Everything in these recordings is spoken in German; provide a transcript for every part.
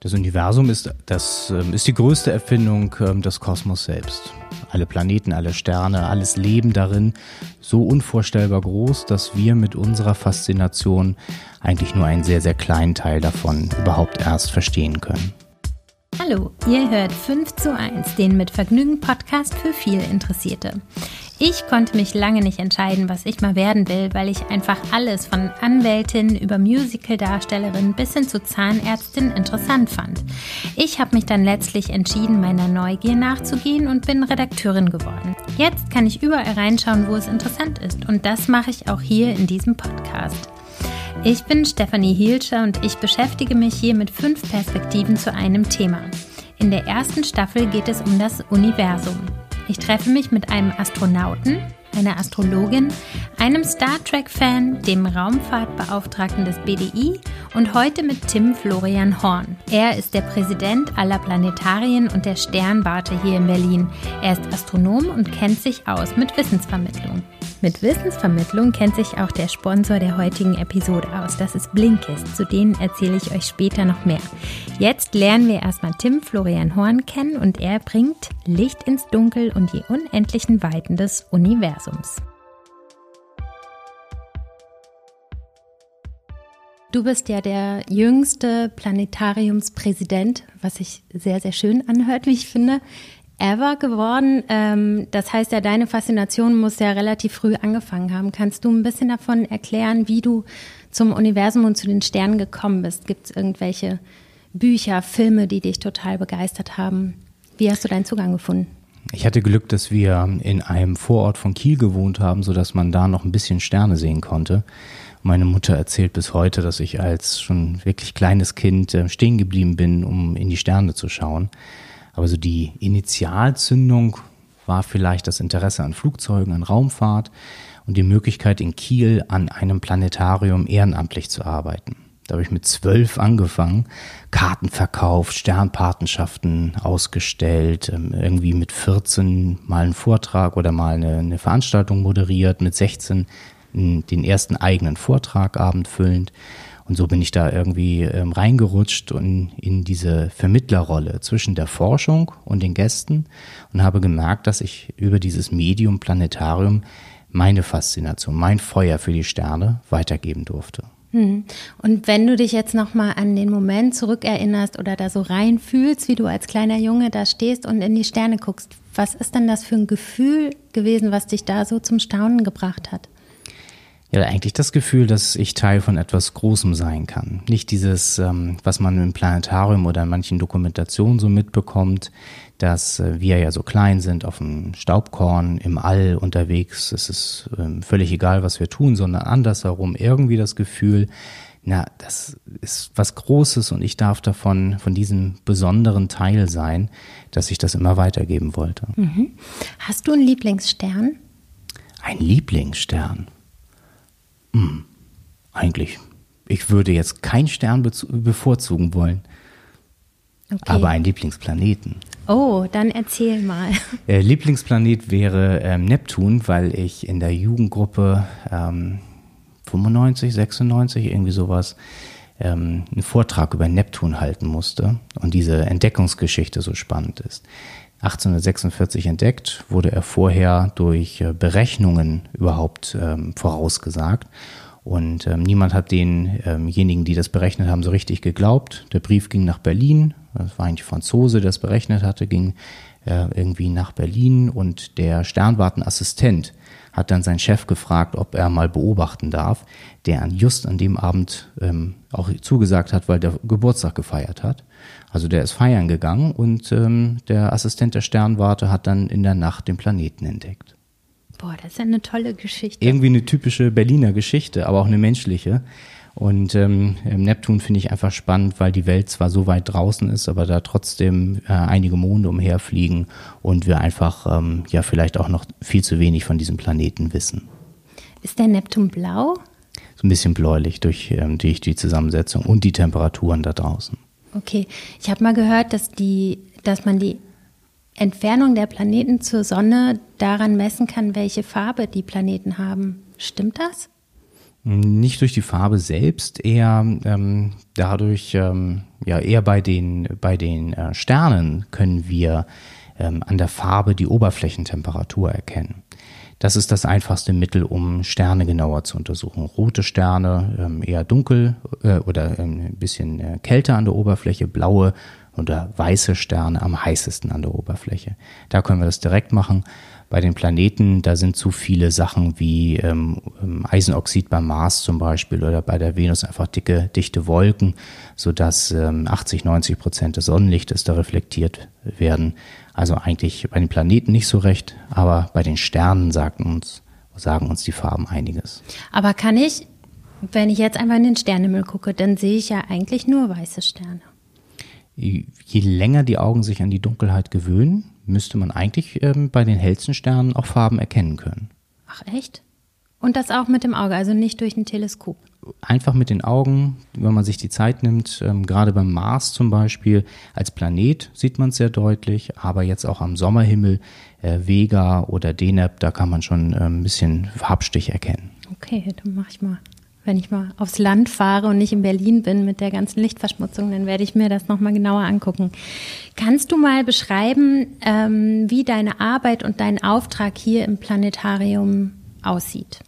Das Universum ist, das, ähm, ist die größte Erfindung ähm, des Kosmos selbst. Alle Planeten, alle Sterne, alles Leben darin, so unvorstellbar groß, dass wir mit unserer Faszination eigentlich nur einen sehr, sehr kleinen Teil davon überhaupt erst verstehen können. Hallo, ihr hört 5 zu 1, den mit Vergnügen Podcast für viel Interessierte. Ich konnte mich lange nicht entscheiden, was ich mal werden will, weil ich einfach alles von Anwältin über Musicaldarstellerin bis hin zu Zahnärztin interessant fand. Ich habe mich dann letztlich entschieden, meiner Neugier nachzugehen und bin Redakteurin geworden. Jetzt kann ich überall reinschauen, wo es interessant ist und das mache ich auch hier in diesem Podcast. Ich bin Stefanie Hielscher und ich beschäftige mich hier mit fünf Perspektiven zu einem Thema. In der ersten Staffel geht es um das Universum. Ich treffe mich mit einem Astronauten, einer Astrologin, einem Star Trek-Fan, dem Raumfahrtbeauftragten des BDI und heute mit Tim Florian Horn. Er ist der Präsident aller Planetarien und der Sternwarte hier in Berlin. Er ist Astronom und kennt sich aus mit Wissensvermittlung. Mit Wissensvermittlung kennt sich auch der Sponsor der heutigen Episode aus. Das ist Blinkist. Zu denen erzähle ich euch später noch mehr. Jetzt lernen wir erstmal Tim Florian Horn kennen und er bringt Licht ins Dunkel und die unendlichen Weiten des Universums. Du bist ja der jüngste Planetariumspräsident, was sich sehr, sehr schön anhört, wie ich finde ever geworden. Ähm, das heißt ja, deine Faszination muss ja relativ früh angefangen haben. Kannst du ein bisschen davon erklären, wie du zum Universum und zu den Sternen gekommen bist? Gibt es irgendwelche Bücher, Filme, die dich total begeistert haben? Wie hast du deinen Zugang gefunden? Ich hatte Glück, dass wir in einem Vorort von Kiel gewohnt haben, sodass man da noch ein bisschen Sterne sehen konnte. Meine Mutter erzählt bis heute, dass ich als schon wirklich kleines Kind äh, stehen geblieben bin, um in die Sterne zu schauen. Aber so die Initialzündung war vielleicht das Interesse an Flugzeugen, an Raumfahrt und die Möglichkeit in Kiel an einem Planetarium ehrenamtlich zu arbeiten. Da habe ich mit zwölf angefangen, Karten verkauft, Sternpatenschaften ausgestellt, ähm, irgendwie mit 14 mal einen Vortrag oder mal eine, eine Veranstaltung moderiert, mit 16 den ersten eigenen Vortrag abendfüllend. Und so bin ich da irgendwie ähm, reingerutscht und in diese Vermittlerrolle zwischen der Forschung und den Gästen und habe gemerkt, dass ich über dieses Medium Planetarium meine Faszination, mein Feuer für die Sterne weitergeben durfte. Hm. Und wenn du dich jetzt nochmal an den Moment zurückerinnerst oder da so reinfühlst, wie du als kleiner Junge da stehst und in die Sterne guckst, was ist denn das für ein Gefühl gewesen, was dich da so zum Staunen gebracht hat? Ja eigentlich das Gefühl, dass ich Teil von etwas Großem sein kann. Nicht dieses, ähm, was man im Planetarium oder in manchen Dokumentationen so mitbekommt, dass äh, wir ja so klein sind, auf dem Staubkorn im All unterwegs. Es ist ähm, völlig egal, was wir tun, sondern andersherum irgendwie das Gefühl, na, das ist was Großes und ich darf davon, von diesem besonderen Teil sein, dass ich das immer weitergeben wollte. Mhm. Hast du einen Lieblingsstern? Ein Lieblingsstern? Hm, eigentlich. Ich würde jetzt keinen Stern bevorzugen wollen. Okay. Aber einen Lieblingsplaneten. Oh, dann erzähl mal. Äh, Lieblingsplanet wäre ähm, Neptun, weil ich in der Jugendgruppe ähm, 95, 96, irgendwie sowas, ähm, einen Vortrag über Neptun halten musste und diese Entdeckungsgeschichte so spannend ist. 1846 entdeckt, wurde er vorher durch äh, Berechnungen überhaupt ähm, vorausgesagt. Und ähm, niemand hat denjenigen, die das berechnet haben, so richtig geglaubt. Der Brief ging nach Berlin. Das war eigentlich Franzose, der es berechnet hatte, ging äh, irgendwie nach Berlin. Und der Sternwartenassistent hat dann seinen Chef gefragt, ob er mal beobachten darf, der just an dem Abend ähm, auch zugesagt hat, weil der Geburtstag gefeiert hat. Also der ist feiern gegangen und ähm, der Assistent der Sternwarte hat dann in der Nacht den Planeten entdeckt. Boah, das ist ja eine tolle Geschichte. Irgendwie eine typische Berliner Geschichte, aber auch eine menschliche. Und ähm, Neptun finde ich einfach spannend, weil die Welt zwar so weit draußen ist, aber da trotzdem äh, einige Monde umherfliegen und wir einfach ähm, ja vielleicht auch noch viel zu wenig von diesem Planeten wissen. Ist der Neptun blau? So ein bisschen bläulich durch, ähm, durch die Zusammensetzung und die Temperaturen da draußen. Okay, ich habe mal gehört, dass die, dass man die Entfernung der Planeten zur Sonne daran messen kann, welche Farbe die Planeten haben. Stimmt das? Nicht durch die Farbe selbst, eher ähm, dadurch, ähm, ja, eher bei den, bei den äh, Sternen können wir ähm, an der Farbe die Oberflächentemperatur erkennen. Das ist das einfachste Mittel, um Sterne genauer zu untersuchen. Rote Sterne ähm, eher dunkel äh, oder ähm, ein bisschen äh, kälter an der Oberfläche, blaue oder weiße Sterne am heißesten an der Oberfläche. Da können wir das direkt machen. Bei den Planeten, da sind zu viele Sachen wie ähm, ähm, Eisenoxid beim Mars zum Beispiel oder bei der Venus einfach dicke, dichte Wolken, sodass ähm, 80, 90 Prozent des Sonnenlichtes da reflektiert werden. Also eigentlich bei den Planeten nicht so recht, aber bei den Sternen sagen uns, sagen uns die Farben einiges. Aber kann ich, wenn ich jetzt einfach in den Sternenhimmel gucke, dann sehe ich ja eigentlich nur weiße Sterne. Je länger die Augen sich an die Dunkelheit gewöhnen, müsste man eigentlich ähm, bei den hellsten Sternen auch Farben erkennen können. Ach echt? Und das auch mit dem Auge, also nicht durch ein Teleskop? Einfach mit den Augen, wenn man sich die Zeit nimmt, ähm, gerade beim Mars zum Beispiel, als Planet sieht man es sehr deutlich, aber jetzt auch am Sommerhimmel, äh, Vega oder Deneb, da kann man schon äh, ein bisschen Farbstich erkennen. Okay, dann mache ich mal wenn ich mal aufs Land fahre und nicht in Berlin bin mit der ganzen Lichtverschmutzung, dann werde ich mir das nochmal genauer angucken. Kannst du mal beschreiben, ähm, wie deine Arbeit und dein Auftrag hier im Planetarium aussieht?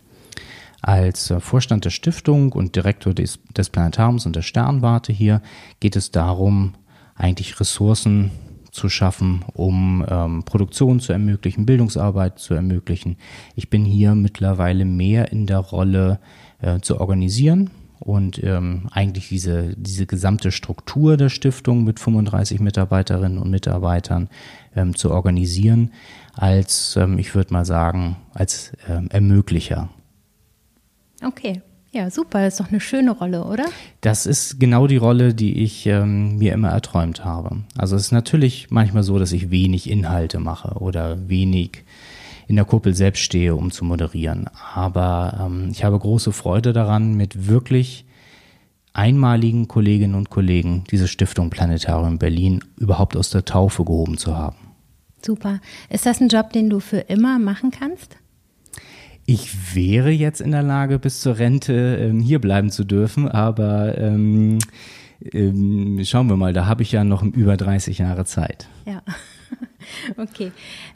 Als äh, Vorstand der Stiftung und Direktor des, des Planetariums und der Sternwarte hier geht es darum, eigentlich Ressourcen zu schaffen, um ähm, Produktion zu ermöglichen, Bildungsarbeit zu ermöglichen. Ich bin hier mittlerweile mehr in der Rolle, äh, zu organisieren und ähm, eigentlich diese, diese gesamte Struktur der Stiftung mit 35 Mitarbeiterinnen und Mitarbeitern ähm, zu organisieren, als, ähm, ich würde mal sagen, als ähm, Ermöglicher. Okay. Ja, super, das ist doch eine schöne Rolle, oder? Das ist genau die Rolle, die ich ähm, mir immer erträumt habe. Also es ist natürlich manchmal so, dass ich wenig Inhalte mache oder wenig in der Kuppel selbst stehe, um zu moderieren. Aber ähm, ich habe große Freude daran, mit wirklich einmaligen Kolleginnen und Kollegen diese Stiftung Planetarium Berlin überhaupt aus der Taufe gehoben zu haben. Super. Ist das ein Job, den du für immer machen kannst? Ich wäre jetzt in der Lage, bis zur Rente ähm, hier bleiben zu dürfen, aber ähm, ähm, schauen wir mal, da habe ich ja noch über 30 Jahre Zeit. Ja, okay.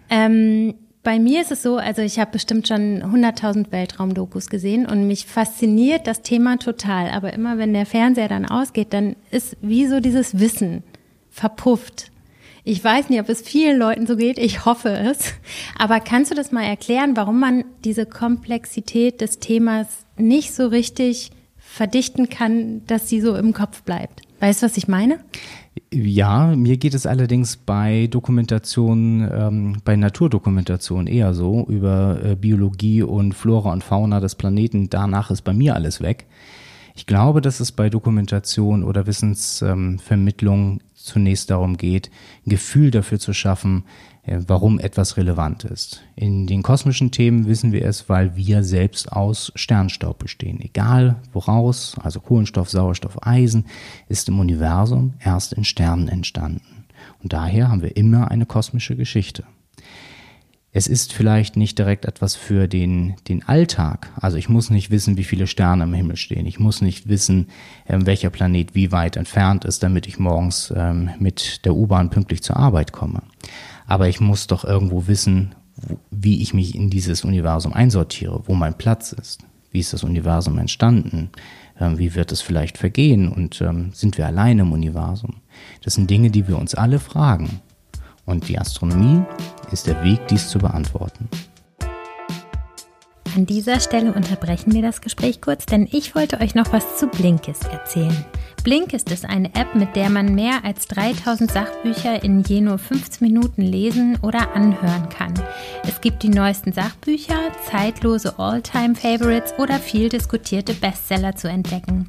Ähm, bei mir ist es so, also ich habe bestimmt schon 100.000 Weltraumdokus gesehen und mich fasziniert das Thema total. Aber immer wenn der Fernseher dann ausgeht, dann ist wie so dieses Wissen verpufft. Ich weiß nicht, ob es vielen Leuten so geht, ich hoffe es. Aber kannst du das mal erklären, warum man diese Komplexität des Themas nicht so richtig verdichten kann, dass sie so im Kopf bleibt? Weißt du, was ich meine? Ja, mir geht es allerdings bei Dokumentation, ähm, bei Naturdokumentation eher so, über äh, Biologie und Flora und Fauna des Planeten. Danach ist bei mir alles weg. Ich glaube, dass es bei Dokumentation oder Wissensvermittlung ähm, zunächst darum geht, ein Gefühl dafür zu schaffen, äh, warum etwas relevant ist. In den kosmischen Themen wissen wir es, weil wir selbst aus Sternstaub bestehen. Egal woraus, also Kohlenstoff, Sauerstoff, Eisen, ist im Universum erst in Sternen entstanden. Und daher haben wir immer eine kosmische Geschichte. Es ist vielleicht nicht direkt etwas für den, den Alltag. Also ich muss nicht wissen, wie viele Sterne im Himmel stehen. Ich muss nicht wissen, ähm, welcher Planet wie weit entfernt ist, damit ich morgens ähm, mit der U-Bahn pünktlich zur Arbeit komme aber ich muss doch irgendwo wissen, wie ich mich in dieses Universum einsortiere, wo mein Platz ist. Wie ist das Universum entstanden? Ähm, wie wird es vielleicht vergehen? Und ähm, sind wir allein im Universum? Das sind Dinge, die wir uns alle fragen. Und die Astronomie ist der Weg, dies zu beantworten. An dieser Stelle unterbrechen wir das Gespräch kurz, denn ich wollte euch noch was zu Blinkist erzählen. Blinkist ist eine App, mit der man mehr als 3000 Sachbücher in je nur 15 Minuten lesen oder anhören kann. Es gibt die neuesten Sachbücher, zeitlose All-Time-Favorites oder viel diskutierte Bestseller zu entdecken.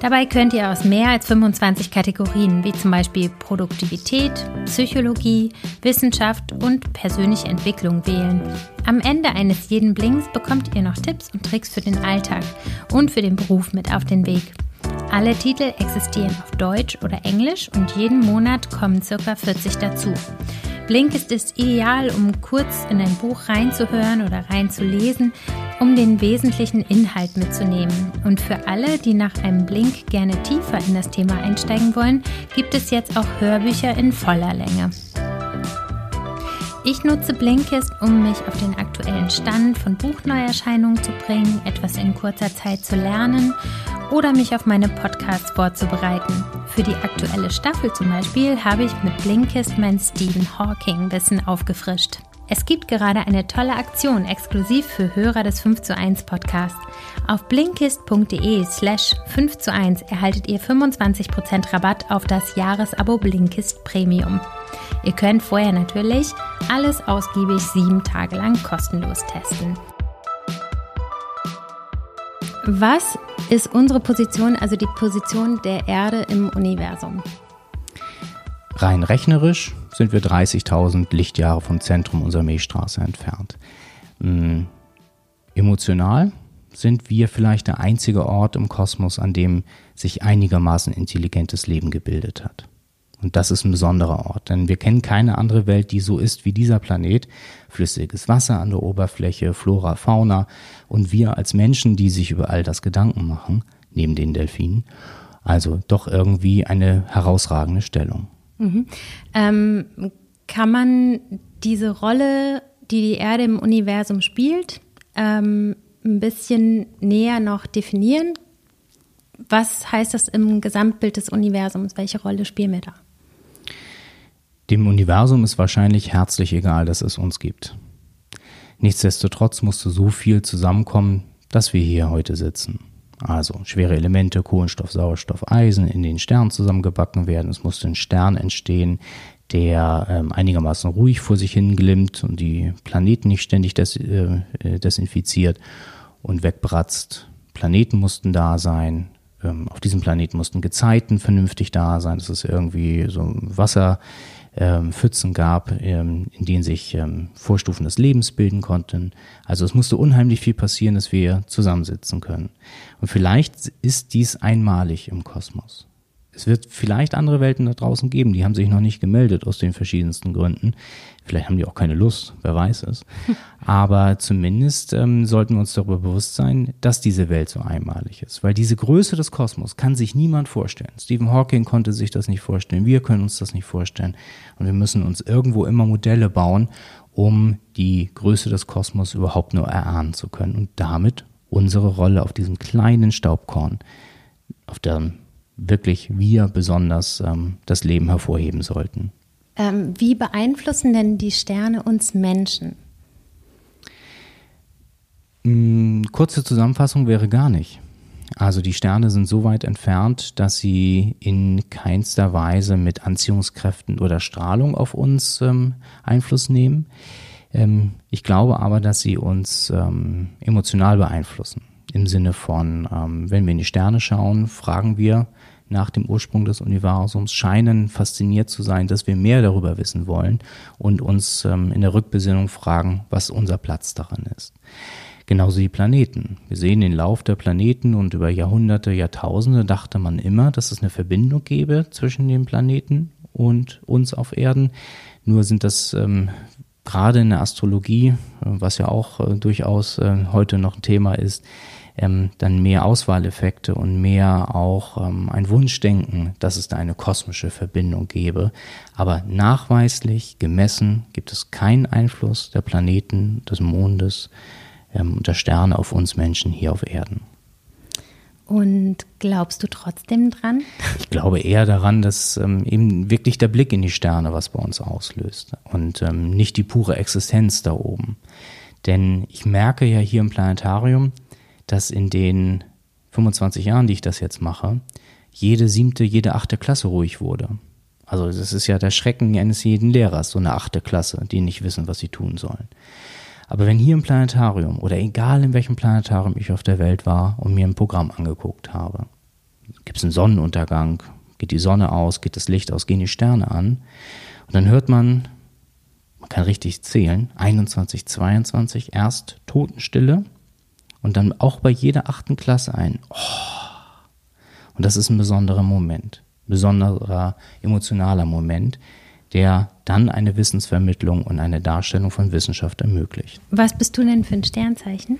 Dabei könnt ihr aus mehr als 25 Kategorien wie zum Beispiel Produktivität, Psychologie, Wissenschaft und persönliche Entwicklung wählen. Am Ende eines jeden Blinks bekommt ihr noch Tipps und Tricks für den Alltag und für den Beruf mit auf den Weg. Alle Titel existieren auf Deutsch oder Englisch und jeden Monat kommen ca. 40 dazu. Blinkist ist ideal, um kurz in ein Buch reinzuhören oder reinzulesen. um den wesentlichen Inhalt mitzunehmen. Und für alle, die nach einem Blink gerne tiefer in das Thema einsteigen wollen, gibt es jetzt auch Hörbücher in voller Länge. Ich nutze Blinkist, um mich auf den aktuellen Stand von Buchneuerscheinungen zu bringen, etwas in kurzer Zeit zu lernen oder mich auf meine Podcasts vorzubereiten. Für die aktuelle Staffel zum Beispiel habe ich mit Blinkist mein Stephen Hawking Wissen aufgefrischt. Es gibt gerade eine tolle Aktion exklusiv für Hörer des 5 zu 1 Podcasts. Auf blinkist.de slash 5 zu 1 erhaltet ihr 25% Rabatt auf das Jahresabo Blinkist Premium. Ihr könnt vorher natürlich alles ausgiebig sieben Tage lang kostenlos testen. Was ist unsere Position, also die Position der Erde im Universum? Rein rechnerisch sind wir 30.000 Lichtjahre vom Zentrum unserer Milchstraße entfernt. Ähm, emotional sind wir vielleicht der einzige Ort im Kosmos, an dem sich einigermaßen intelligentes Leben gebildet hat. Und das ist ein besonderer Ort, denn wir kennen keine andere Welt, die so ist wie dieser Planet. Flüssiges Wasser an der Oberfläche, Flora, Fauna und wir als Menschen, die sich über all das Gedanken machen, neben den Delfinen. Also doch irgendwie eine herausragende Stellung. Mhm. Ähm, kann man diese Rolle, die die Erde im Universum spielt, ähm, ein bisschen näher noch definieren? Was heißt das im Gesamtbild des Universums? Welche Rolle spielen wir da? Dem Universum ist wahrscheinlich herzlich egal, dass es uns gibt. Nichtsdestotrotz musste so viel zusammenkommen, dass wir hier heute sitzen. Also schwere Elemente, Kohlenstoff, Sauerstoff, Eisen in den Sternen zusammengebacken werden. Es musste ein Stern entstehen, der ähm, einigermaßen ruhig vor sich hin glimmt und die Planeten nicht ständig des, äh, äh, desinfiziert und wegbratzt. Planeten mussten da sein. Ähm, auf diesem Planeten mussten Gezeiten vernünftig da sein, dass es irgendwie so Wasser ähm, Pfützen gab, ähm, in denen sich ähm, Vorstufen des Lebens bilden konnten. Also es musste unheimlich viel passieren, dass wir zusammensitzen können. Und vielleicht ist dies einmalig im Kosmos. Es wird vielleicht andere Welten da draußen geben, die haben sich noch nicht gemeldet aus den verschiedensten Gründen. Vielleicht haben die auch keine Lust, wer weiß es. Aber zumindest ähm, sollten wir uns darüber bewusst sein, dass diese Welt so einmalig ist. Weil diese Größe des Kosmos kann sich niemand vorstellen. Stephen Hawking konnte sich das nicht vorstellen, wir können uns das nicht vorstellen. Und wir müssen uns irgendwo immer Modelle bauen, um die Größe des Kosmos überhaupt nur erahnen zu können und damit unsere Rolle auf diesem kleinen Staubkorn, auf dem wirklich wir besonders ähm, das Leben hervorheben sollten. Ähm, wie beeinflussen denn die Sterne uns Menschen? Mm, kurze Zusammenfassung wäre gar nicht. Also die Sterne sind so weit entfernt, dass sie in keinster Weise mit Anziehungskräften oder Strahlung auf uns ähm, Einfluss nehmen. Ähm, ich glaube aber, dass sie uns ähm, emotional beeinflussen. Im Sinne von, ähm, wenn wir in die Sterne schauen, fragen wir, nach dem Ursprung des Universums scheinen fasziniert zu sein, dass wir mehr darüber wissen wollen und uns ähm, in der Rückbesinnung fragen, was unser Platz daran ist. Genauso die Planeten. Wir sehen den Lauf der Planeten und über Jahrhunderte, Jahrtausende dachte man immer, dass es eine Verbindung gäbe zwischen den Planeten und uns auf Erden. Nur sind das ähm, gerade in der Astrologie, äh, was ja auch äh, durchaus äh, heute noch ein Thema ist, ähm, dann mehr Auswahleffekte und mehr auch ähm, ein Wunschdenken, dass es da eine kosmische Verbindung gäbe. Aber nachweislich, gemessen, gibt es keinen Einfluss der Planeten, des Mondes ähm, und der Sterne auf uns Menschen hier auf Erden. Und glaubst du trotzdem dran? Ich glaube eher daran, dass ähm, eben wirklich der Blick in die Sterne was bei uns auslöst und ähm, nicht die pure Existenz da oben. Denn ich merke ja hier im Planetarium, dass in den 25 Jahren, die ich das jetzt mache, jede siebte, jede achte Klasse ruhig wurde. Also das ist ja der Schrecken eines jeden Lehrers, so eine achte Klasse, die nicht wissen, was sie tun sollen. Aber wenn hier im Planetarium oder egal in welchem Planetarium ich auf der Welt war und mir ein Programm angeguckt habe, gibt es einen Sonnenuntergang, geht die Sonne aus, geht das Licht aus, gehen die Sterne an und dann hört man, man kann richtig zählen, 21, 22, erst Totenstille und dann auch bei jeder achten Klasse ein. Oh. Und das ist ein besonderer Moment, besonderer emotionaler Moment, der dann eine Wissensvermittlung und eine Darstellung von Wissenschaft ermöglicht. Was bist du denn für ein Sternzeichen?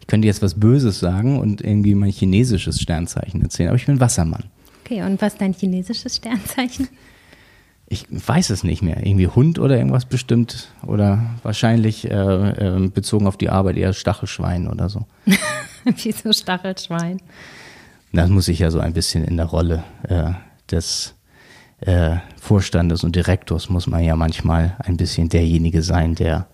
Ich könnte jetzt was Böses sagen und irgendwie mein chinesisches Sternzeichen erzählen, aber ich bin Wassermann. Okay, und was ist dein chinesisches Sternzeichen? Ich weiß es nicht mehr. Irgendwie Hund oder irgendwas bestimmt. Oder wahrscheinlich äh, äh, bezogen auf die Arbeit eher Stachelschwein oder so. Wieso Stachelschwein? Das muss ich ja so ein bisschen in der Rolle äh, des äh, Vorstandes und Direktors muss man ja manchmal ein bisschen derjenige sein, der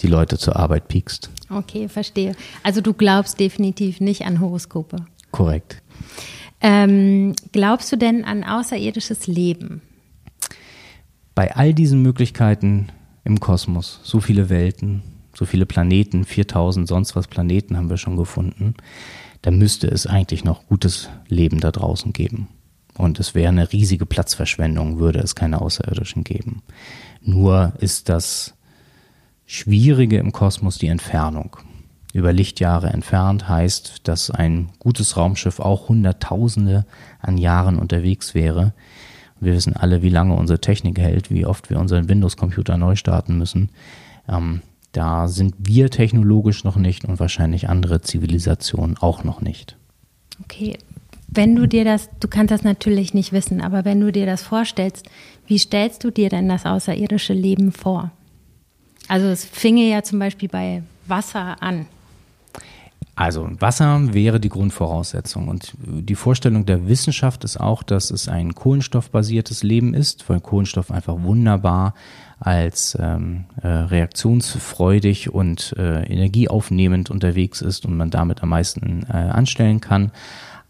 die Leute zur Arbeit piekst. Okay, verstehe. Also du glaubst definitiv nicht an Horoskope. Korrekt. Ähm, glaubst du denn an außerirdisches Leben? Bei all diesen Möglichkeiten im Kosmos, so viele Welten, so viele Planeten, 4000 sonst was Planeten haben wir schon gefunden, da müsste es eigentlich noch gutes Leben da draußen geben. Und es wäre eine riesige Platzverschwendung, würde es keine Außerirdischen geben. Nur ist das Schwierige im Kosmos die Entfernung. Über Lichtjahre entfernt heißt, dass ein gutes Raumschiff auch Hunderttausende an Jahren unterwegs wäre. Wir wissen alle, wie lange unsere Technik hält, wie oft wir unseren Windows-Computer neu starten müssen. Ähm, da sind wir technologisch noch nicht und wahrscheinlich andere Zivilisationen auch noch nicht. Okay, wenn du dir das, du kannst das natürlich nicht wissen, aber wenn du dir das vorstellst, wie stellst du dir denn das außerirdische Leben vor? Also es finge ja zum Beispiel bei Wasser an. Also Wasser wäre die Grundvoraussetzung. Und die Vorstellung der Wissenschaft ist auch, dass es ein kohlenstoffbasiertes Leben ist, weil Kohlenstoff einfach wunderbar als ähm, äh, reaktionsfreudig und äh, energieaufnehmend unterwegs ist und man damit am meisten äh, anstellen kann.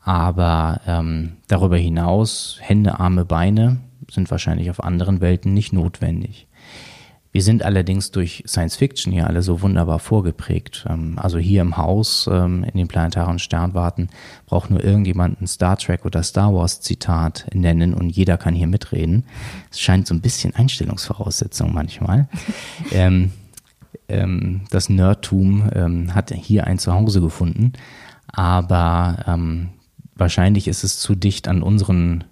Aber ähm, darüber hinaus, Hände, Arme, Beine sind wahrscheinlich auf anderen Welten nicht notwendig. Wir sind allerdings durch Science Fiction hier alle so wunderbar vorgeprägt. Ähm, also hier im Haus, ähm, in den planetaren Sternwarten, braucht nur irgendjemand ein Star Trek oder Star Wars Zitat nennen und jeder kann hier mitreden. Es scheint so ein bisschen Einstellungsvoraussetzung manchmal. ähm, ähm, das Nerdtum ähm, hat hier ein Zuhause gefunden, aber ähm, wahrscheinlich ist es zu dicht an unseren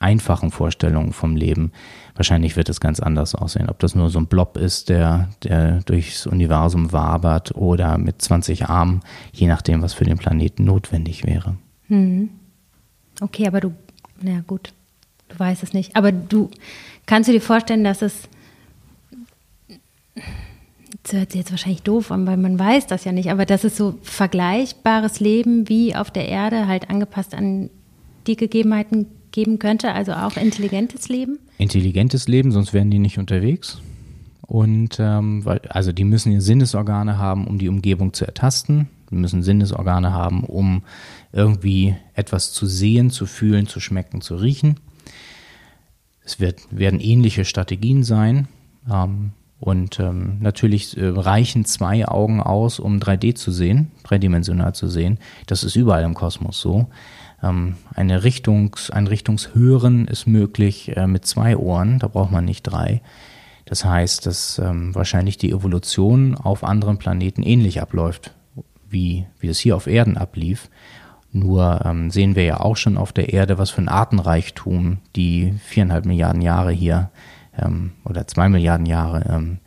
einfachen Vorstellungen vom Leben. Wahrscheinlich wird es ganz anders aussehen. Ob das nur so ein Blob ist, der, der durchs Universum wabert oder mit 20 Armen, je nachdem, was für den Planeten notwendig wäre. Hm. Okay, aber du, na gut, du weißt es nicht. Aber du kannst du dir vorstellen, dass es das hört sich jetzt wahrscheinlich doof an, weil man weiß das ja nicht, aber dass es so vergleichbares Leben wie auf der Erde halt angepasst an die Gegebenheiten geben könnte, also auch intelligentes Leben? Intelligentes Leben, sonst wären die nicht unterwegs. Und ähm, weil, also die müssen ja Sinnesorgane haben, um die Umgebung zu ertasten. Die müssen Sinnesorgane haben, um irgendwie etwas zu sehen, zu fühlen, zu schmecken, zu riechen. Es wird, werden ähnliche Strategien sein. Ähm, und ähm, natürlich äh, reichen zwei Augen aus, um 3D zu sehen, dreidimensional zu sehen. Das ist überall im Kosmos so. Ähm, eine Richtungs-, ein Richtungshören ist möglich äh, mit zwei Ohren, da braucht man nicht drei. Das heißt, dass ähm, wahrscheinlich die Evolution auf anderen Planeten ähnlich abläuft, wie, wie es hier auf Erden ablief. Nur ähm, sehen wir ja auch schon auf der Erde, was für ein Artenreichtum die viereinhalb Milliarden Jahre hier ähm, oder zwei Milliarden Jahre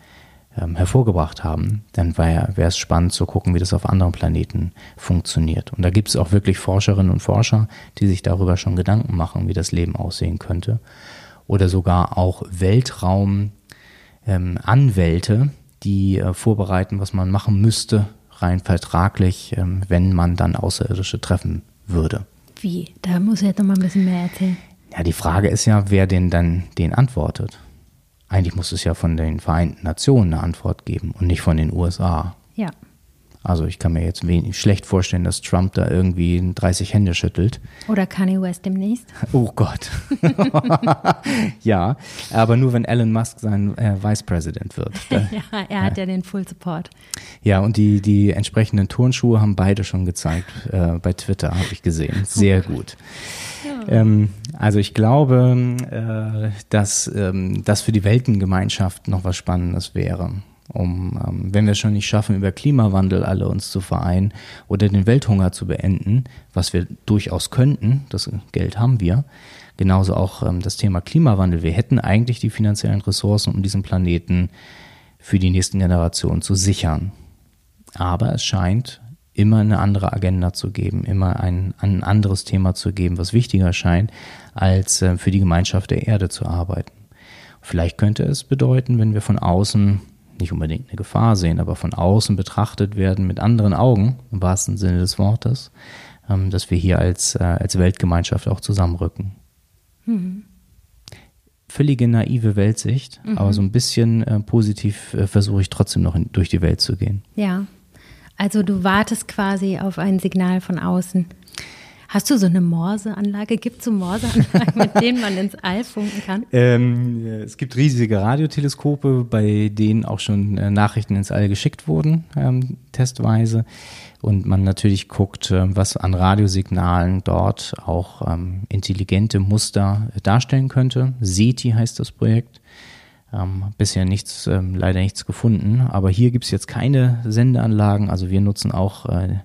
ähm, hervorgebracht haben, dann wäre es spannend zu gucken, wie das auf anderen Planeten funktioniert. Und da gibt es auch wirklich Forscherinnen und Forscher, die sich darüber schon Gedanken machen, wie das Leben aussehen könnte. Oder sogar auch Weltraumanwälte, ähm, die äh, vorbereiten, was man machen müsste, rein vertraglich, ähm, wenn man dann Außerirdische treffen würde. Wie? Da muss ich jetzt noch mal ein bisschen mehr erzählen. Ja, die Frage ist ja, wer den dann den antwortet. Eigentlich muss es ja von den Vereinten Nationen eine Antwort geben und nicht von den USA. Ja. Also ich kann mir jetzt wenig schlecht vorstellen, dass Trump da irgendwie 30 Hände schüttelt. Oder Kanye West demnächst. Oh Gott. ja, aber nur wenn Elon Musk sein äh, Vice President wird. ja, er hat ja. ja den Full Support. Ja, und die, die entsprechenden Turnschuhe haben beide schon gezeigt. Äh, bei Twitter habe ich gesehen. Sehr oh gut. Ähm, also ich glaube, äh, dass ähm, das für die Weltengemeinschaft noch was Spannendes wäre. Um, ähm, wenn wir es schon nicht schaffen, über Klimawandel alle uns zu vereinen oder den Welthunger zu beenden, was wir durchaus könnten, das Geld haben wir, genauso auch ähm, das Thema Klimawandel. Wir hätten eigentlich die finanziellen Ressourcen, um diesen Planeten für die nächsten Generationen zu sichern. Aber es scheint immer eine andere Agenda zu geben, immer ein, ein anderes Thema zu geben, was wichtiger scheint, als äh, für die Gemeinschaft der Erde zu arbeiten. Vielleicht könnte es bedeuten, wenn wir von außen nicht unbedingt eine Gefahr sehen, aber von außen betrachtet werden mit anderen Augen, im wahrsten Sinne des Wortes, ähm, dass wir hier als, äh, als Weltgemeinschaft auch zusammenrücken. Mhm. Völlige naive Weltsicht, mhm. aber so ein bisschen äh, positiv versuche ich trotzdem noch durch die Welt zu gehen. Ja, also du wartest quasi auf ein Signal von außen. Hast du so eine Morse-Anlage? Gibt es so Morse-Anlagen, mit denen man ins All funken kann? Ähm, es gibt riesige Radioteleskope, bei denen auch schon äh, Nachrichten ins All geschickt wurden, ähm, testweise. Und man natürlich guckt, äh, was an Radiosignalen dort auch ähm, intelligente Muster darstellen könnte. SETI heißt das Projekt. Ähm, bisher nichts, ähm, leider nichts gefunden. Aber hier gibt es jetzt keine Sendeanlagen. Also wir nutzen auch äh,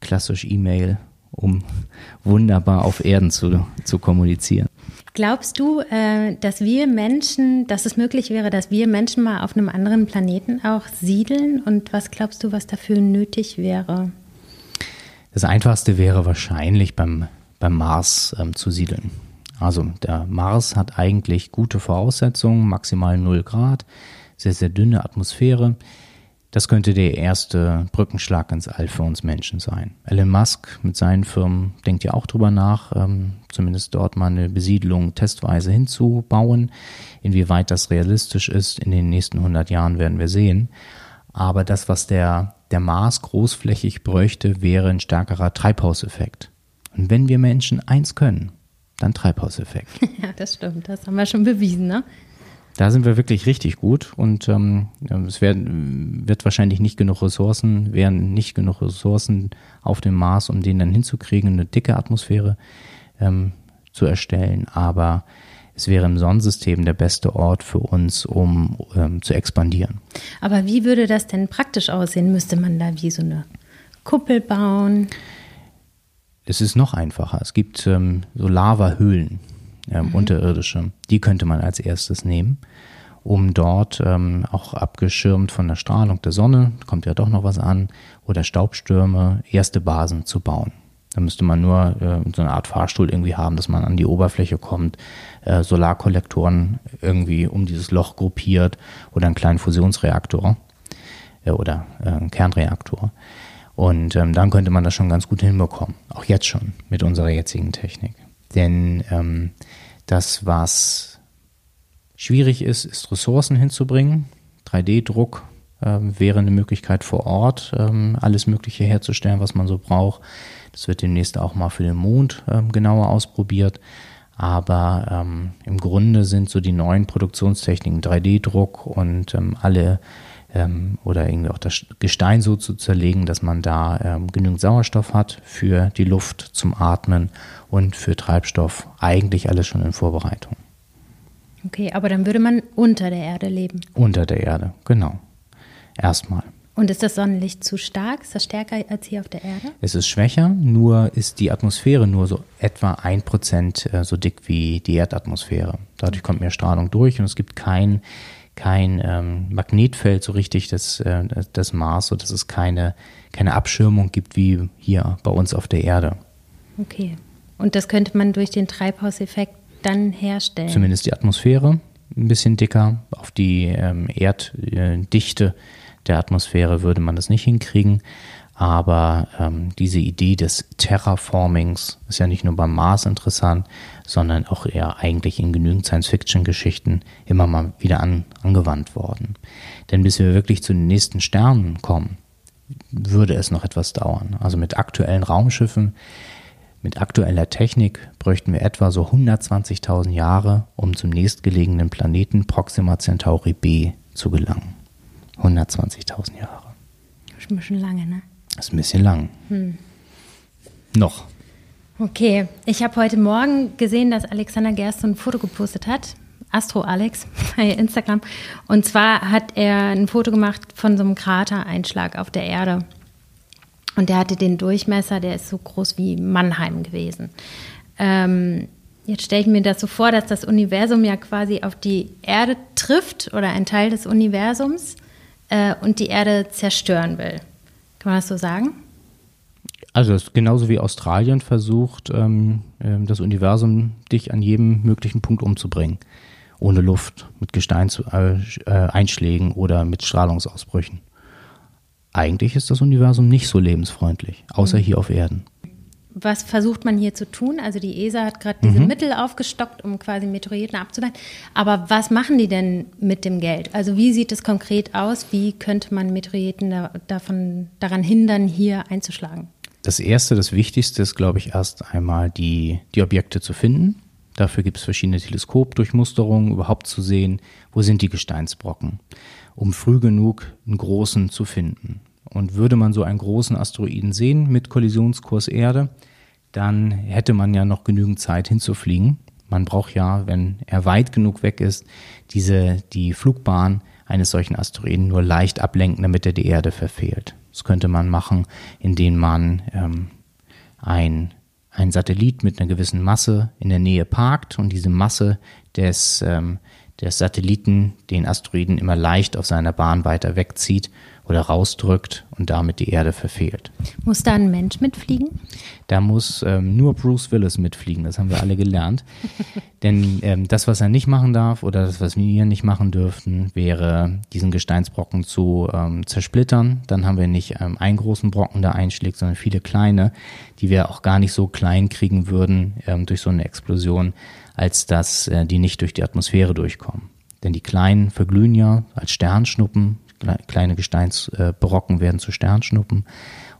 klassisch E-Mail um wunderbar auf Erden zu, zu kommunizieren. Glaubst du, äh, dass wir Menschen, dass es möglich wäre, dass wir Menschen mal auf einem anderen Planeten auch siedeln? Und was glaubst du, was dafür nötig wäre? Das Einfachste wäre wahrscheinlich beim, beim Mars ähm, zu siedeln. Also der Mars hat eigentlich gute Voraussetzungen, maximal 0 Grad, sehr, sehr dünne Atmosphäre. Das könnte der erste Brückenschlag ins All für uns Menschen sein. Elon Musk mit seinen Firmen denkt ja auch drüber nach, ähm, zumindest dort mal eine Besiedelung testweise hinzubauen. Inwieweit das realistisch ist, in den nächsten 100 Jahren werden wir sehen. Aber das, was der, der Mars großflächig bräuchte, wäre ein stärkerer Treibhauseffekt. Und wenn wir Menschen eins können, dann Treibhauseffekt. Ja, das stimmt. Das haben wir schon bewiesen, ne? Da sind wir wirklich richtig gut und ähm, es werden, wird wahrscheinlich nicht genug Ressourcen, wären nicht genug Ressourcen auf dem Mars, um den dann hinzukriegen, eine dicke Atmosphäre ähm, zu erstellen. Aber es wäre im Sonnensystem der beste Ort für uns, um ähm, zu expandieren. Aber wie würde das denn praktisch aussehen? Müsste man da wie so eine Kuppel bauen? Es ist noch einfacher. Es gibt ähm, so Lavahöhlen ähm, mhm. unterirdische. Die könnte man als erstes nehmen, um dort ähm, auch abgeschirmt von der Strahlung der Sonne, kommt ja doch noch was an, oder Staubstürme, erste Basen zu bauen. Da müsste man nur äh, so eine Art Fahrstuhl irgendwie haben, dass man an die Oberfläche kommt, äh, Solarkollektoren irgendwie um dieses Loch gruppiert oder einen kleinen Fusionsreaktor äh, oder äh, einen Kernreaktor. Und ähm, dann könnte man das schon ganz gut hinbekommen. Auch jetzt schon mit unserer jetzigen Technik. Denn ähm, das, was schwierig ist, ist Ressourcen hinzubringen. 3D-Druck ähm, wäre eine Möglichkeit vor Ort, ähm, alles Mögliche herzustellen, was man so braucht. Das wird demnächst auch mal für den Mond ähm, genauer ausprobiert. Aber ähm, im Grunde sind so die neuen Produktionstechniken 3D-Druck und ähm, alle ähm, oder irgendwie auch das Gestein so zu zerlegen, dass man da ähm, genügend Sauerstoff hat für die Luft zum Atmen und für Treibstoff. Eigentlich alles schon in Vorbereitung. Okay, aber dann würde man unter der Erde leben. Unter der Erde, genau. Erstmal. Und ist das Sonnenlicht zu stark? Ist das stärker als hier auf der Erde? Es ist schwächer, nur ist die Atmosphäre nur so etwa ein Prozent äh, so dick wie die Erdatmosphäre. Dadurch kommt mehr Strahlung durch und es gibt kein kein ähm, Magnetfeld so richtig des, äh, des Mars, sodass es keine, keine Abschirmung gibt wie hier bei uns auf der Erde. Okay. Und das könnte man durch den Treibhauseffekt dann herstellen? Zumindest die Atmosphäre ein bisschen dicker. Auf die ähm, Erddichte der Atmosphäre würde man das nicht hinkriegen. Aber ähm, diese Idee des Terraformings ist ja nicht nur beim Mars interessant, sondern auch eher eigentlich in genügend Science-Fiction-Geschichten immer mal wieder an, angewandt worden. Denn bis wir wirklich zu den nächsten Sternen kommen, würde es noch etwas dauern. Also mit aktuellen Raumschiffen, mit aktueller Technik bräuchten wir etwa so 120.000 Jahre, um zum nächstgelegenen Planeten Proxima Centauri b zu gelangen. 120.000 Jahre. Bisschen lange, ne? Ist ein bisschen lang. Hm. Noch. Okay, ich habe heute Morgen gesehen, dass Alexander Gerst ein Foto gepostet hat. Astro Alex bei Instagram. Und zwar hat er ein Foto gemacht von so einem Kratereinschlag auf der Erde. Und der hatte den Durchmesser, der ist so groß wie Mannheim gewesen. Ähm, jetzt stelle ich mir das so vor, dass das Universum ja quasi auf die Erde trifft oder ein Teil des Universums äh, und die Erde zerstören will. Kann man das so sagen? Also es ist genauso wie Australien versucht, ähm, ähm, das Universum dich an jedem möglichen Punkt umzubringen. Ohne Luft, mit Gesteinseinschlägen äh, oder mit Strahlungsausbrüchen. Eigentlich ist das Universum nicht so lebensfreundlich, außer mhm. hier auf Erden was versucht man hier zu tun? Also die ESA hat gerade diese mhm. Mittel aufgestockt, um quasi Meteoriten abzuleiten. Aber was machen die denn mit dem Geld? Also wie sieht es konkret aus? Wie könnte man Meteoriten da, davon, daran hindern, hier einzuschlagen? Das Erste, das Wichtigste ist, glaube ich, erst einmal die, die Objekte zu finden. Dafür gibt es verschiedene Teleskopdurchmusterungen, überhaupt zu sehen, wo sind die Gesteinsbrocken, um früh genug einen großen zu finden. Und würde man so einen großen Asteroiden sehen mit Kollisionskurs Erde, dann hätte man ja noch genügend Zeit hinzufliegen. Man braucht ja, wenn er weit genug weg ist, diese, die Flugbahn eines solchen Asteroiden nur leicht ablenken, damit er die Erde verfehlt. Das könnte man machen, indem man ähm, ein, ein Satellit mit einer gewissen Masse in der Nähe parkt und diese Masse des, ähm, des Satelliten den Asteroiden immer leicht auf seiner Bahn weiter wegzieht oder rausdrückt und damit die Erde verfehlt. Muss da ein Mensch mitfliegen? Da muss ähm, nur Bruce Willis mitfliegen, das haben wir alle gelernt. Denn ähm, das, was er nicht machen darf oder das, was wir nicht machen dürften, wäre diesen Gesteinsbrocken zu ähm, zersplittern. Dann haben wir nicht ähm, einen großen Brocken, der einschlägt, sondern viele kleine, die wir auch gar nicht so klein kriegen würden ähm, durch so eine Explosion, als dass äh, die nicht durch die Atmosphäre durchkommen. Denn die kleinen verglühen ja als Sternschnuppen, kleine Gesteinsbrocken werden zu Sternschnuppen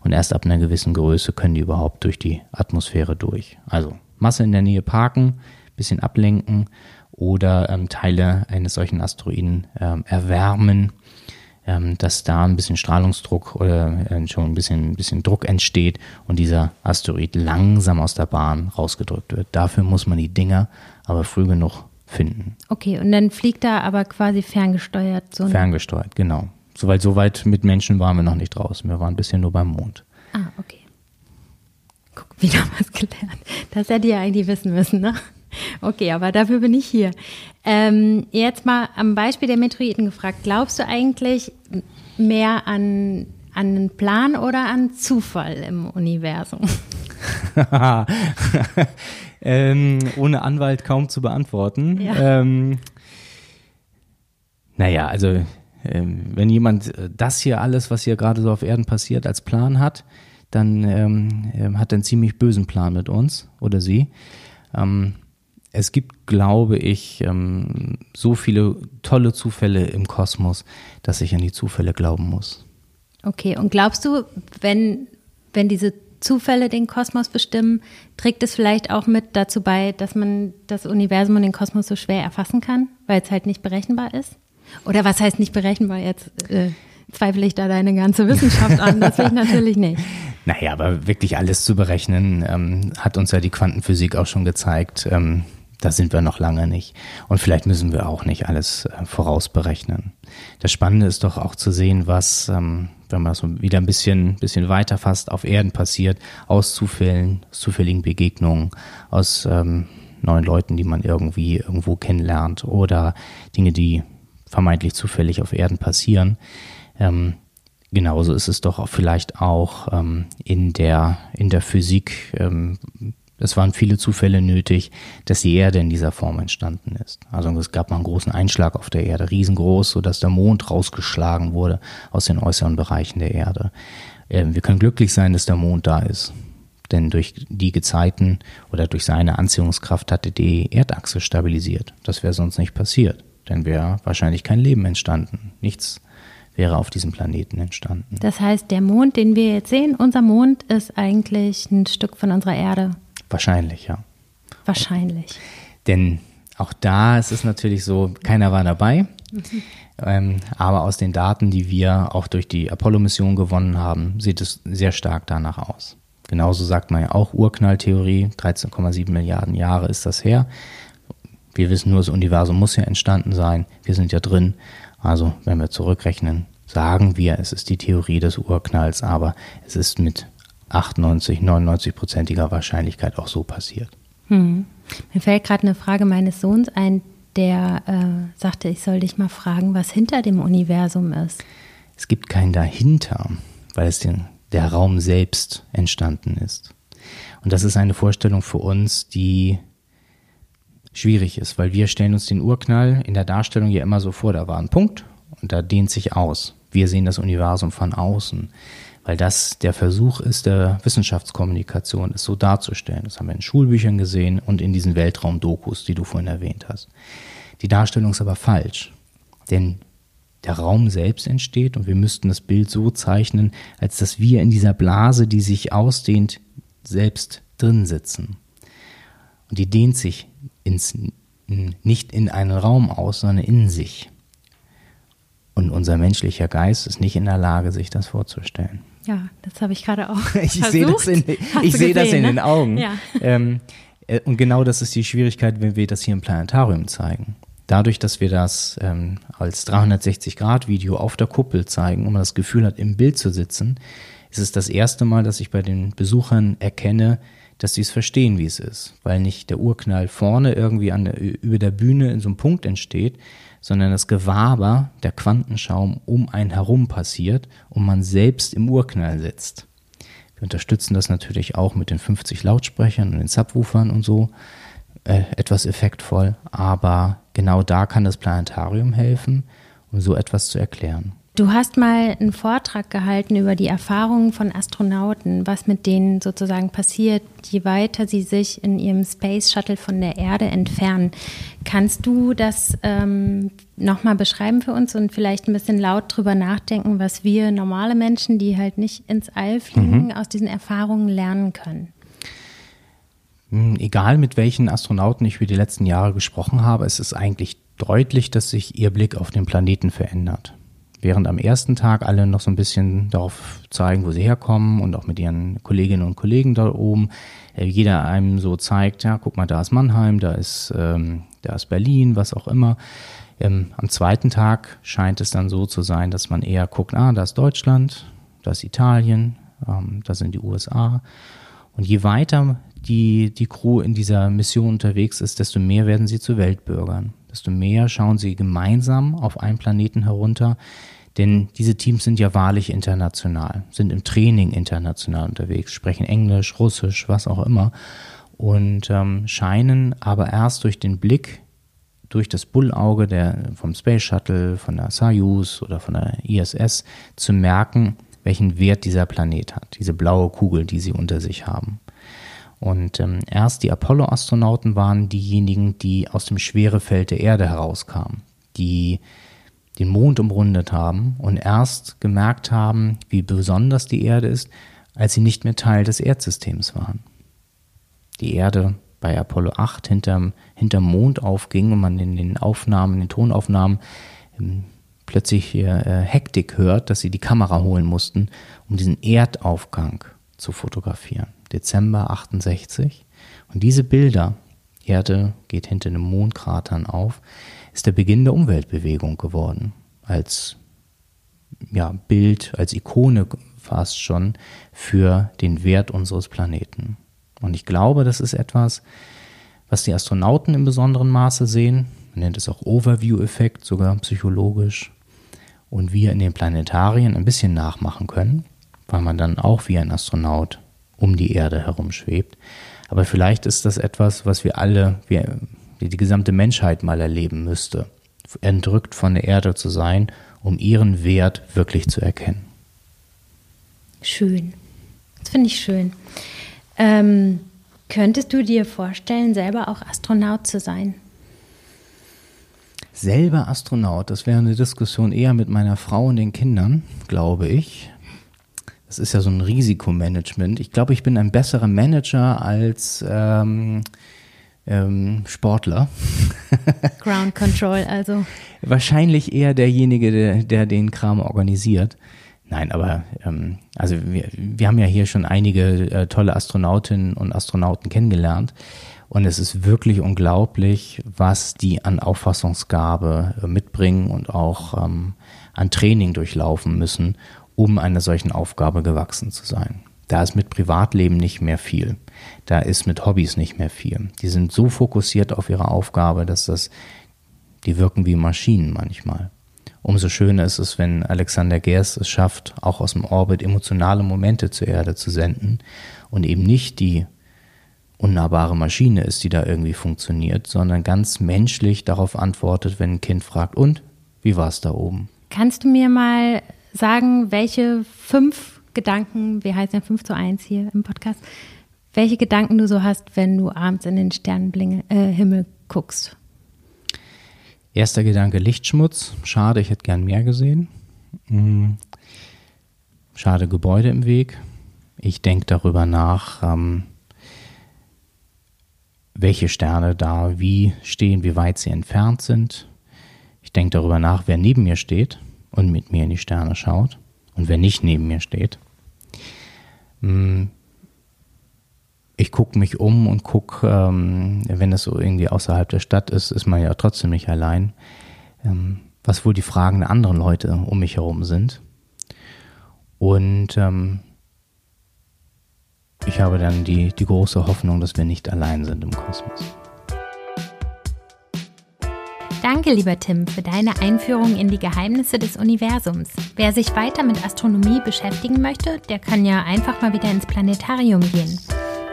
und erst ab einer gewissen Größe können die überhaupt durch die Atmosphäre durch. Also Masse in der Nähe parken, bisschen ablenken oder ähm, Teile eines solchen Asteroiden ähm, erwärmen, ähm, dass da ein bisschen Strahlungsdruck oder äh, schon ein bisschen, ein bisschen Druck entsteht und dieser Asteroid langsam aus der Bahn rausgedrückt wird. Dafür muss man die Dinger aber früh genug finden. Okay, und dann fliegt er aber quasi ferngesteuert. So ferngesteuert, genau. Soweit so weit mit Menschen waren wir noch nicht draußen. Wir waren bisher nur beim Mond. Ah, okay. Guck, wieder was gelernt. Das hätte ihr eigentlich wissen müssen, ne? Okay, aber dafür bin ich hier. Ähm, jetzt mal am Beispiel der Meteoriten gefragt. Glaubst du eigentlich mehr an, an einen Plan oder an Zufall im Universum? ähm, ohne Anwalt kaum zu beantworten. Ja. Ähm, naja, also ähm, wenn jemand äh, das hier alles, was hier gerade so auf Erden passiert, als Plan hat, dann ähm, ähm, hat er einen ziemlich bösen Plan mit uns oder sie. Ähm, es gibt, glaube ich, ähm, so viele tolle Zufälle im Kosmos, dass ich an die Zufälle glauben muss. Okay, und glaubst du, wenn, wenn diese Zufälle den Kosmos bestimmen, trägt es vielleicht auch mit dazu bei, dass man das Universum und den Kosmos so schwer erfassen kann, weil es halt nicht berechenbar ist? Oder was heißt nicht berechenbar? Jetzt äh, zweifle ich da deine ganze Wissenschaft an. Das will ich natürlich nicht. Naja, aber wirklich alles zu berechnen, ähm, hat uns ja die Quantenphysik auch schon gezeigt. Ähm, da sind wir noch lange nicht. Und vielleicht müssen wir auch nicht alles äh, vorausberechnen. Das Spannende ist doch auch zu sehen, was, ähm, wenn man so wieder ein bisschen, bisschen weiter fasst, auf Erden passiert, aus Zufällen, zufälligen Begegnungen, aus ähm, neuen Leuten, die man irgendwie irgendwo kennenlernt oder Dinge, die vermeintlich zufällig auf Erden passieren. Ähm, genauso ist es doch auch vielleicht auch ähm, in der in der Physik ähm, es waren viele Zufälle nötig, dass die Erde in dieser Form entstanden ist. Also es gab mal einen großen Einschlag auf der Erde, riesengroß, sodass der Mond rausgeschlagen wurde aus den äußeren Bereichen der Erde. Ähm, wir können glücklich sein, dass der Mond da ist. Denn durch die Gezeiten oder durch seine Anziehungskraft hatte die Erdachse stabilisiert. Das wäre sonst nicht passiert. Denn wäre wahrscheinlich kein Leben entstanden. Nichts wäre auf diesem Planeten entstanden. Das heißt, der Mond, den wir jetzt sehen, unser Mond ist eigentlich ein Stück von unserer Erde. Wahrscheinlich, ja. Wahrscheinlich. Denn auch da ist es natürlich so, keiner war dabei. Mhm. Ähm, aber aus den Daten, die wir auch durch die Apollo-Mission gewonnen haben, sieht es sehr stark danach aus. Genauso sagt man ja auch Urknalltheorie, 13,7 Milliarden Jahre ist das her. Wir wissen nur, das Universum muss ja entstanden sein. Wir sind ja drin. Also, wenn wir zurückrechnen, sagen wir, es ist die Theorie des Urknalls, aber es ist mit 98, 99-prozentiger Wahrscheinlichkeit auch so passiert. Hm. Mir fällt gerade eine Frage meines Sohns ein, der äh, sagte, ich soll dich mal fragen, was hinter dem Universum ist. Es gibt kein dahinter, weil es den, der Raum selbst entstanden ist. Und das ist eine Vorstellung für uns, die schwierig ist, weil wir stellen uns den Urknall in der Darstellung ja immer so vor, da war ein Punkt und da dehnt sich aus. Wir sehen das Universum von außen, weil das der Versuch ist, der Wissenschaftskommunikation, es so darzustellen. Das haben wir in Schulbüchern gesehen und in diesen Weltraumdokus, die du vorhin erwähnt hast. Die Darstellung ist aber falsch, denn der Raum selbst entsteht und wir müssten das Bild so zeichnen, als dass wir in dieser Blase, die sich ausdehnt, selbst drin sitzen. Und die dehnt sich ins, nicht in einen Raum aus, sondern in sich. Und unser menschlicher Geist ist nicht in der Lage, sich das vorzustellen. Ja, das habe ich gerade auch. ich sehe das, in, ich seh das in ne? den Augen. Ja. Ähm, äh, und genau das ist die Schwierigkeit, wenn wir das hier im Planetarium zeigen. Dadurch, dass wir das ähm, als 360-Grad-Video auf der Kuppel zeigen und man das Gefühl hat, im Bild zu sitzen, ist es das erste Mal, dass ich bei den Besuchern erkenne, dass sie es verstehen, wie es ist, weil nicht der Urknall vorne irgendwie an der, über der Bühne in so einem Punkt entsteht, sondern das Gewaber, der Quantenschaum um einen herum passiert und man selbst im Urknall sitzt. Wir unterstützen das natürlich auch mit den 50 Lautsprechern und den Subwoofern und so, äh, etwas effektvoll, aber genau da kann das Planetarium helfen, um so etwas zu erklären. Du hast mal einen Vortrag gehalten über die Erfahrungen von Astronauten, was mit denen sozusagen passiert, je weiter sie sich in ihrem Space Shuttle von der Erde entfernen. Kannst du das ähm, nochmal beschreiben für uns und vielleicht ein bisschen laut drüber nachdenken, was wir normale Menschen, die halt nicht ins All fliegen, mhm. aus diesen Erfahrungen lernen können? Hm, egal mit welchen Astronauten ich über die letzten Jahre gesprochen habe, es ist eigentlich deutlich, dass sich ihr Blick auf den Planeten verändert. Während am ersten Tag alle noch so ein bisschen darauf zeigen, wo sie herkommen und auch mit ihren Kolleginnen und Kollegen da oben, äh, jeder einem so zeigt, ja, guck mal, da ist Mannheim, da ist, ähm, da ist Berlin, was auch immer. Ähm, am zweiten Tag scheint es dann so zu sein, dass man eher guckt, ah, da ist Deutschland, da ist Italien, ähm, da sind die USA. Und je weiter die, die Crew in dieser Mission unterwegs ist, desto mehr werden sie zu Weltbürgern desto mehr schauen sie gemeinsam auf einen Planeten herunter. Denn diese Teams sind ja wahrlich international, sind im Training international unterwegs, sprechen Englisch, Russisch, was auch immer und ähm, scheinen aber erst durch den Blick, durch das Bullauge der, vom Space Shuttle, von der Soyuz oder von der ISS zu merken, welchen Wert dieser Planet hat, diese blaue Kugel, die sie unter sich haben. Und ähm, erst die Apollo-Astronauten waren diejenigen, die aus dem Schwerefeld der Erde herauskamen, die den Mond umrundet haben und erst gemerkt haben, wie besonders die Erde ist, als sie nicht mehr Teil des Erdsystems waren. Die Erde bei Apollo 8 hinterm, hinterm Mond aufging und man in den Aufnahmen, in den Tonaufnahmen ähm, plötzlich hier äh, Hektik hört, dass sie die Kamera holen mussten, um diesen Erdaufgang zu fotografieren. Dezember 68. Und diese Bilder, Erde geht hinter den Mondkratern auf, ist der Beginn der Umweltbewegung geworden. Als ja, Bild, als Ikone fast schon für den Wert unseres Planeten. Und ich glaube, das ist etwas, was die Astronauten im besonderen Maße sehen. Man nennt es auch Overview-Effekt, sogar psychologisch. Und wir in den Planetarien ein bisschen nachmachen können, weil man dann auch wie ein Astronaut um die Erde herum schwebt. Aber vielleicht ist das etwas, was wir alle, wir, die gesamte Menschheit mal erleben müsste, entrückt von der Erde zu sein, um ihren Wert wirklich zu erkennen. Schön. Das finde ich schön. Ähm, könntest du dir vorstellen, selber auch Astronaut zu sein? Selber Astronaut, das wäre eine Diskussion eher mit meiner Frau und den Kindern, glaube ich. Das ist ja so ein Risikomanagement. Ich glaube, ich bin ein besserer Manager als ähm, ähm, Sportler. Ground Control, also. Wahrscheinlich eher derjenige, der, der den Kram organisiert. Nein, aber ähm, also wir, wir haben ja hier schon einige äh, tolle Astronautinnen und Astronauten kennengelernt. Und es ist wirklich unglaublich, was die an Auffassungsgabe äh, mitbringen und auch ähm, an Training durchlaufen müssen, um einer solchen Aufgabe gewachsen zu sein. Da ist mit Privatleben nicht mehr viel. Da ist mit Hobbys nicht mehr viel. Die sind so fokussiert auf ihre Aufgabe, dass das, die wirken wie Maschinen manchmal. umso schöner ist es, wenn Alexander Gerst es schafft, auch aus dem Orbit emotionale Momente zur Erde zu senden und eben nicht die unnahbare Maschine ist, die da irgendwie funktioniert, sondern ganz menschlich darauf antwortet, wenn ein Kind fragt, und wie war es da oben? Kannst du mir mal sagen, welche fünf Gedanken, wir heißen ja 5 zu 1 hier im Podcast, welche Gedanken du so hast, wenn du abends in den Sternenhimmel äh, guckst? Erster Gedanke Lichtschmutz. Schade, ich hätte gern mehr gesehen. Hm. Schade Gebäude im Weg. Ich denke darüber nach, ähm, welche Sterne da wie stehen, wie weit sie entfernt sind. Ich denke darüber nach, wer neben mir steht und mit mir in die Sterne schaut und wer nicht neben mir steht. Hm. Ich gucke mich um und gucke, ähm, wenn es so irgendwie außerhalb der Stadt ist, ist man ja trotzdem nicht allein, ähm, was wohl die Fragen der anderen Leute um mich herum sind. Und ähm, ich habe dann die, die große Hoffnung, dass wir nicht allein sind im Kosmos. Danke, lieber Tim, für deine Einführung in die Geheimnisse des Universums. Wer sich weiter mit Astronomie beschäftigen möchte, der kann ja einfach mal wieder ins Planetarium gehen.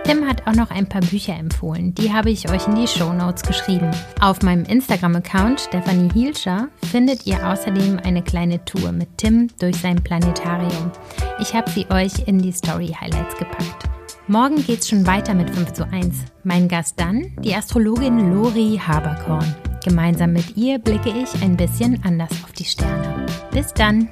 Tim hat auch noch ein paar Bücher empfohlen. Die habe ich euch in die Show Notes geschrieben. Auf meinem Instagram-Account Stephanie Hielscher findet ihr außerdem eine kleine Tour mit Tim durch sein Planetarium. Ich habe sie euch in die Story Highlights gepackt. Morgen geht's schon weiter mit 5 zu 1. Mein Gast dann, die Astrologin Lori Haberkorn. Gemeinsam mit ihr blicke ich ein bisschen anders auf die Sterne. Bis dann!